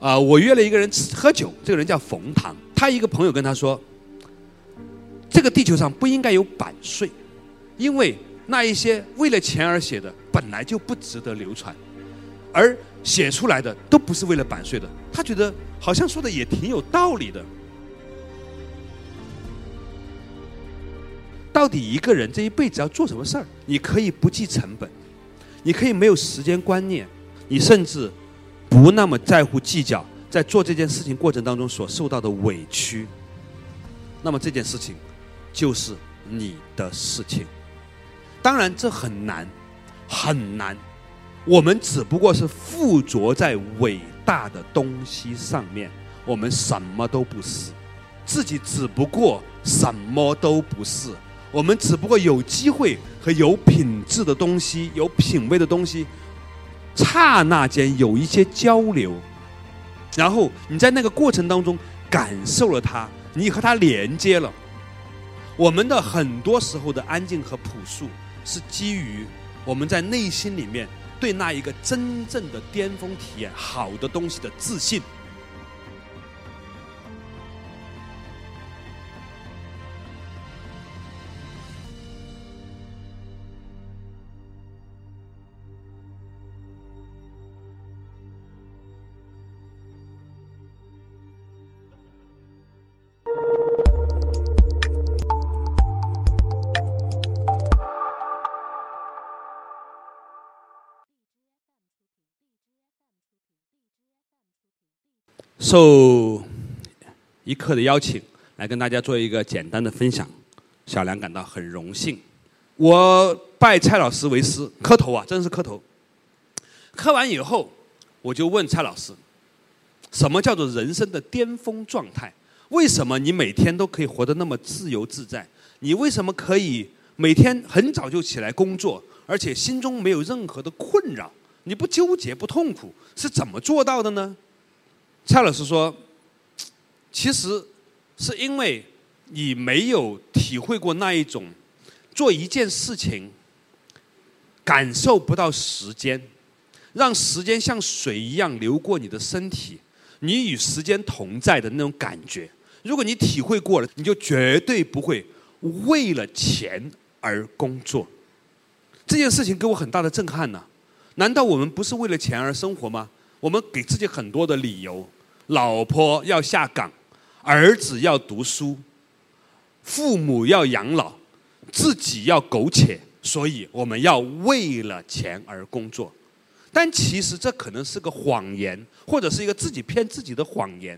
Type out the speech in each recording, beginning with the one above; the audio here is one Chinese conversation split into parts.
啊，我约了一个人喝酒，这个人叫冯唐，他一个朋友跟他说，这个地球上不应该有版税，因为那一些为了钱而写的本来就不值得流传，而写出来的都不是为了版税的。他觉得好像说的也挺有道理的。到底一个人这一辈子要做什么事儿？你可以不计成本，你可以没有时间观念，你甚至。不那么在乎计较，在做这件事情过程当中所受到的委屈，那么这件事情就是你的事情。当然这很难，很难。我们只不过是附着在伟大的东西上面，我们什么都不是，自己只不过什么都不是。我们只不过有机会和有品质的东西、有品位的东西。刹那间有一些交流，然后你在那个过程当中感受了它，你和它连接了。我们的很多时候的安静和朴素，是基于我们在内心里面对那一个真正的巅峰体验、好的东西的自信。受一刻的邀请，来跟大家做一个简单的分享，小梁感到很荣幸。我拜蔡老师为师，磕头啊，真是磕头。磕完以后，我就问蔡老师，什么叫做人生的巅峰状态？为什么你每天都可以活得那么自由自在？你为什么可以每天很早就起来工作，而且心中没有任何的困扰？你不纠结不痛苦，是怎么做到的呢？蔡老师说：“其实是因为你没有体会过那一种做一件事情感受不到时间，让时间像水一样流过你的身体，你与时间同在的那种感觉。如果你体会过了，你就绝对不会为了钱而工作。这件事情给我很大的震撼呢。难道我们不是为了钱而生活吗？我们给自己很多的理由。”老婆要下岗，儿子要读书，父母要养老，自己要苟且，所以我们要为了钱而工作。但其实这可能是个谎言，或者是一个自己骗自己的谎言，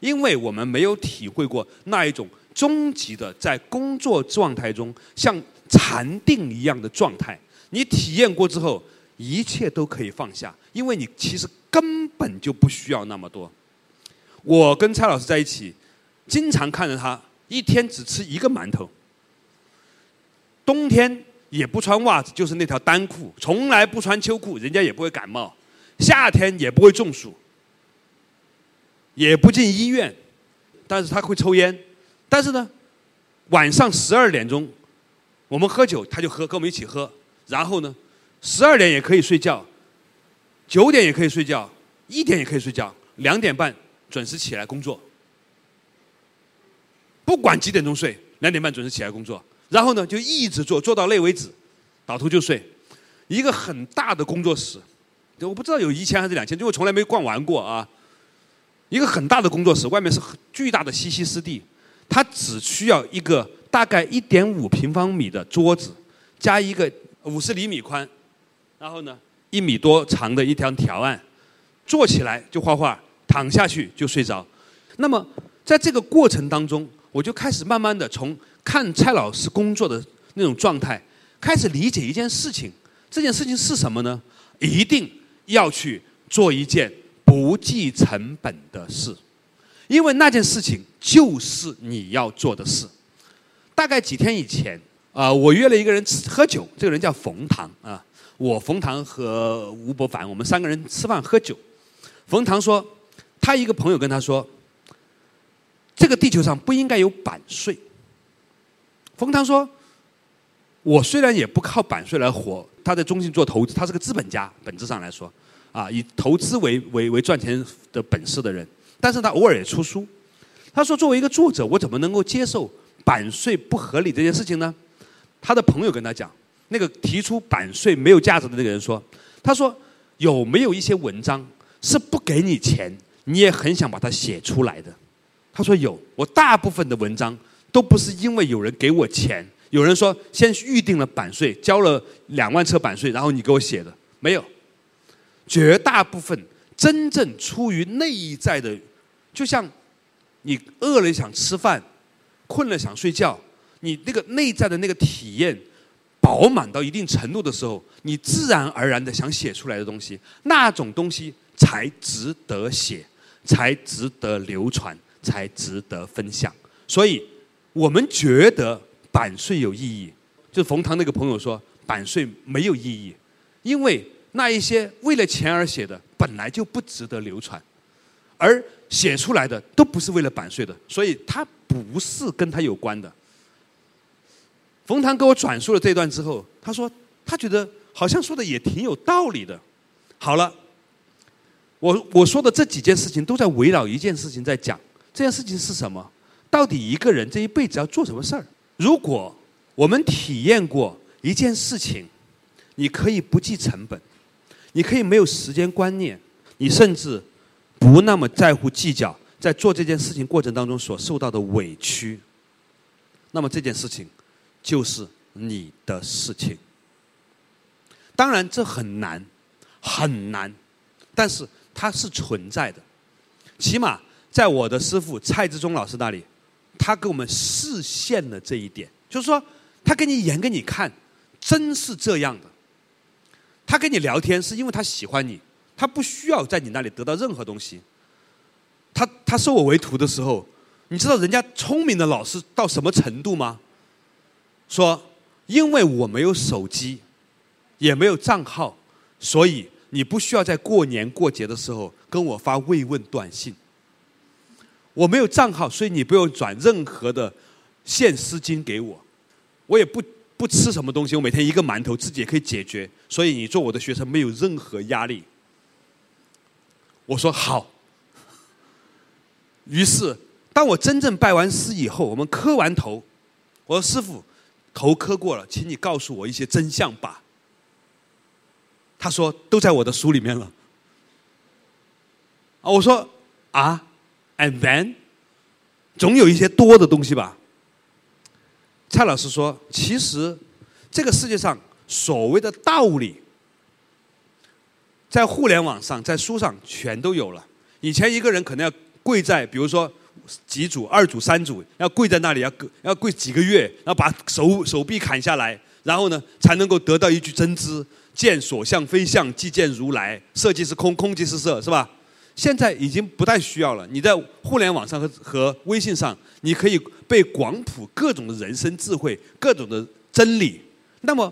因为我们没有体会过那一种终极的在工作状态中像禅定一样的状态。你体验过之后，一切都可以放下，因为你其实根本就不需要那么多。我跟蔡老师在一起，经常看着他一天只吃一个馒头，冬天也不穿袜子，就是那条单裤，从来不穿秋裤，人家也不会感冒，夏天也不会中暑，也不进医院，但是他会抽烟，但是呢，晚上十二点钟，我们喝酒他就喝，跟我们一起喝，然后呢，十二点也可以睡觉，九点也可以睡觉，一点也可以睡觉，两点半。准时起来工作，不管几点钟睡，两点半准时起来工作，然后呢就一直做，做到累为止，倒头就睡。一个很大的工作室，我不知道有一千还是两千，因为我从来没逛完过啊。一个很大的工作室，外面是巨大的西溪湿地，它只需要一个大概一点五平方米的桌子，加一个五十厘米宽，然后呢一米多长的一条条案，坐起来就画画。躺下去就睡着，那么在这个过程当中，我就开始慢慢的从看蔡老师工作的那种状态，开始理解一件事情。这件事情是什么呢？一定要去做一件不计成本的事，因为那件事情就是你要做的事。大概几天以前，啊，我约了一个人吃喝酒，这个人叫冯唐啊，我冯唐和吴伯凡，我们三个人吃饭喝酒。冯唐说。他一个朋友跟他说：“这个地球上不应该有版税。”冯唐说：“我虽然也不靠版税来活，他在中信做投资，他是个资本家，本质上来说，啊，以投资为为为赚钱的本事的人，但是他偶尔也出书。他说：“作为一个作者，我怎么能够接受版税不合理这件事情呢？”他的朋友跟他讲，那个提出版税没有价值的那个人说：“他说有没有一些文章是不给你钱，你也很想把它写出来的？”他说：“有，我大部分的文章都不是因为有人给我钱，有人说先预定了版税，交了两万册版税，然后你给我写的，没有。绝大部分真正出于内在的，就像。”你饿了想吃饭，困了想睡觉，你那个内在的那个体验饱满到一定程度的时候，你自然而然的想写出来的东西，那种东西才值得写，才值得流传，才值得分享。所以，我们觉得版税有意义，就冯唐那个朋友说版税没有意义，因为那一些为了钱而写的本来就不值得流传，而。写出来的都不是为了版税的，所以他不是跟他有关的。冯唐给我转述了这段之后，他说他觉得好像说的也挺有道理的。好了，我我说的这几件事情都在围绕一件事情在讲，这件事情是什么？到底一个人这一辈子要做什么事儿？如果我们体验过一件事情，你可以不计成本，你可以没有时间观念，你甚至。不那么在乎计较，在做这件事情过程当中所受到的委屈，那么这件事情就是你的事情。当然这很难，很难，但是它是存在的。起码在我的师傅蔡志忠老师那里，他给我们实现了这一点，就是说他给你演给你看，真是这样的。他跟你聊天是因为他喜欢你。他不需要在你那里得到任何东西。他他收我为徒的时候，你知道人家聪明的老师到什么程度吗？说，因为我没有手机，也没有账号，所以你不需要在过年过节的时候跟我发慰问短信。我没有账号，所以你不用转任何的现丝金给我。我也不不吃什么东西，我每天一个馒头自己也可以解决，所以你做我的学生没有任何压力。我说好。于是，当我真正拜完师以后，我们磕完头，我说：“师傅，头磕过了，请你告诉我一些真相吧。”他说：“都在我的书里面了。”啊，我说：“啊，and then，总有一些多的东西吧。”蔡老师说：“其实，这个世界上所谓的道理。”在互联网上，在书上全都有了。以前一个人可能要跪在，比如说几组、二组、三组，要跪在那里，要要跪几个月，然后把手手臂砍下来，然后呢才能够得到一句真知：见所向非相，即见如来。色即是空，空即是色，是吧？现在已经不太需要了。你在互联网上和和微信上，你可以被广普各种的人生智慧、各种的真理。那么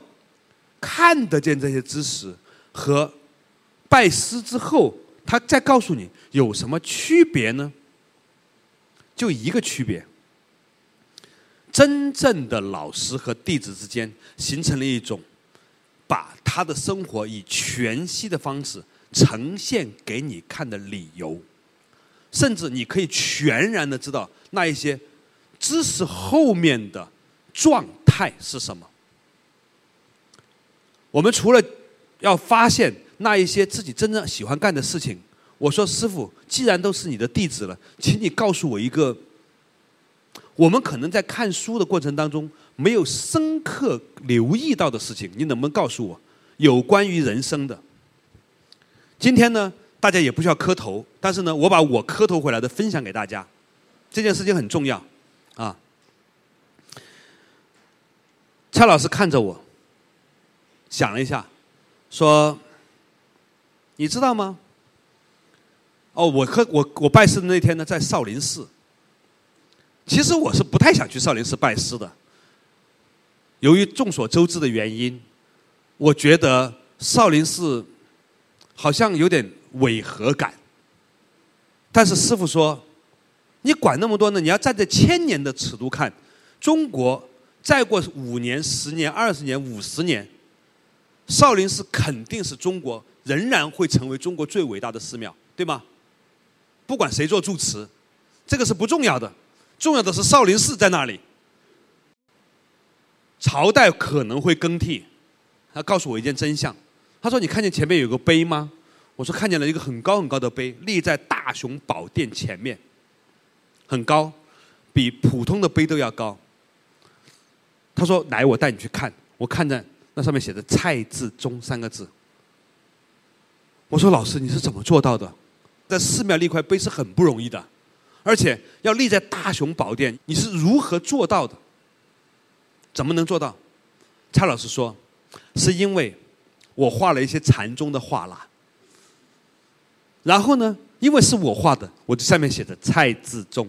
看得见这些知识和。拜师之后，他再告诉你有什么区别呢？就一个区别：真正的老师和弟子之间形成了一种他的生活以全息的方式呈现给你看的理由，甚至你可以全然的知道那一些知识后面的状态是什么。我们除了要发现。那一些自己真正喜欢干的事情，我说师傅，既然都是你的弟子了，请你告诉我一个，我们可能在看书的过程当中没有深刻留意到的事情，你能不能告诉我有关于人生的？今天呢，大家也不需要磕头，但是呢，我把我磕头回来的分享给大家，这件事情很重要啊。蔡老师看着我，想了一下，说。你知道吗？哦，我磕我我拜师的那天呢，在少林寺。其实我是不太想去少林寺拜师的。由于众所周知的原因，我觉得少林寺好像有点违和感。但是师傅说：“你管那么多呢？你要站在千年的尺度看，中国再过五年、十年、二十年、五十年，少林寺肯定是中国。”仍然会成为中国最伟大的寺庙，对吗？不管谁做住持，这个是不重要的，重要的是少林寺在那里。朝代可能会更替，他告诉我一件真相，他说：“你看见前面有个碑吗？”我说：“看见了一个很高很高的碑，立在大雄宝殿前面，很高，比普通的碑都要高。”他说：“来，我带你去看。”我看着那上面写着“蔡志忠”三个字。我说：“老师，你是怎么做到的？在寺庙立块碑是很不容易的，而且要立在大雄宝殿，你是如何做到的？”怎么能做到？蔡老师说，是因为我画了一些禅宗的画啦。然后呢，因为是我画的，我就上面写着蔡志忠。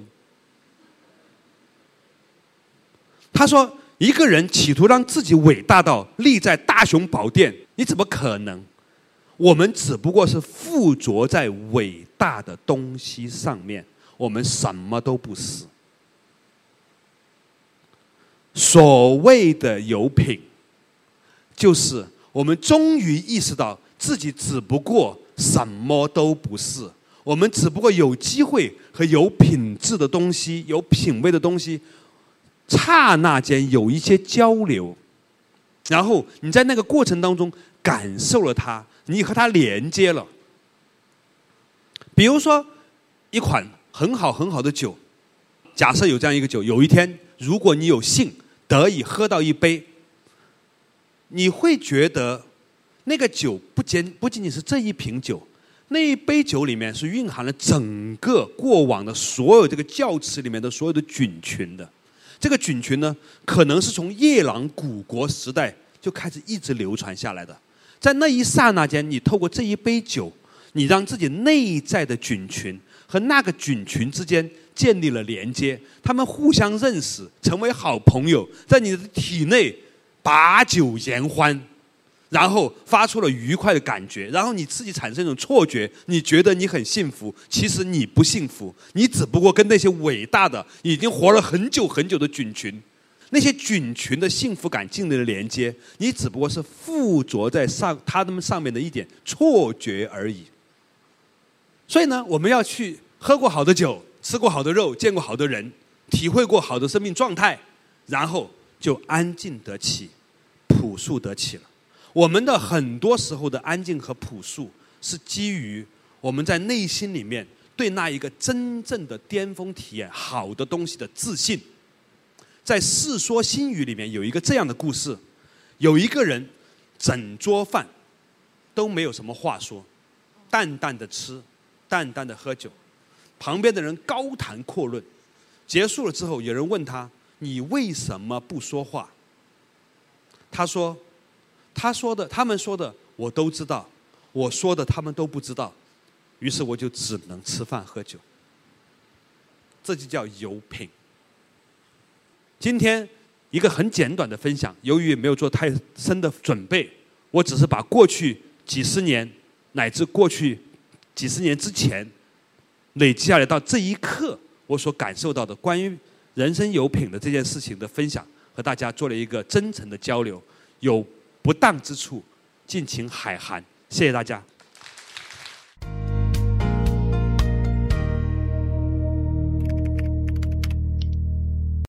他说，一个人企图让自己伟大到立在大雄宝殿，你怎么可能？我们只不过是附着在伟大的东西上面，我们什么都不是。所谓的有品，就是我们终于意识到自己只不过什么都不是，我们只不过有机会和有品质的东西、有品位的东西，刹那间有一些交流，然后你在那个过程当中感受了它，你和它连接了。比如说，一款很好很好的酒，假设有这样一个酒，有一天如果你有幸。得以喝到一杯，你会觉得那个酒不仅不仅仅是这一瓶酒，那一杯酒里面是蕴含了整个过往的所有这个窖池里面的所有的菌群的。这个菌群呢，可能是从夜郎古国时代就开始一直流传下来的。在那一刹那间，你透过这一杯酒，你让自己内在的菌群和那个菌群之间。建立了连接，他们互相认识，成为好朋友，在你的体内把酒言欢，然后发出了愉快的感觉，然后你自己产生一种错觉，你觉得你很幸福，其实你不幸福，你只不过跟那些伟大的、已经活了很久很久的菌群，那些菌群的幸福感建立了连接，你只不过是附着在上他们上面的一点错觉而已。所以呢，我们要去喝过好的酒。吃过好的肉，见过好的人，体会过好的生命状态，然后就安静得起，朴素得起了。我们的很多时候的安静和朴素，是基于我们在内心里面对那一个真正的巅峰体验、好的东西的自信。在《世说新语》里面有一个这样的故事：有一个人整桌饭都没有什么话说，淡淡的吃，淡淡的喝酒。旁边的人高谈阔论，结束了之后，有人问他：“你为什么不说话？”他说：“他说的，他们说的，我都知道；我说的，他们都不知道。于是我就只能吃饭喝酒。这就叫有品。今天一个很简短的分享，由于没有做太深的准备，我只是把过去几十年乃至过去几十年之前。”累积下来到这一刻，我所感受到的关于人生有品的这件事情的分享，和大家做了一个真诚的交流。有不当之处，敬请海涵。谢谢大家。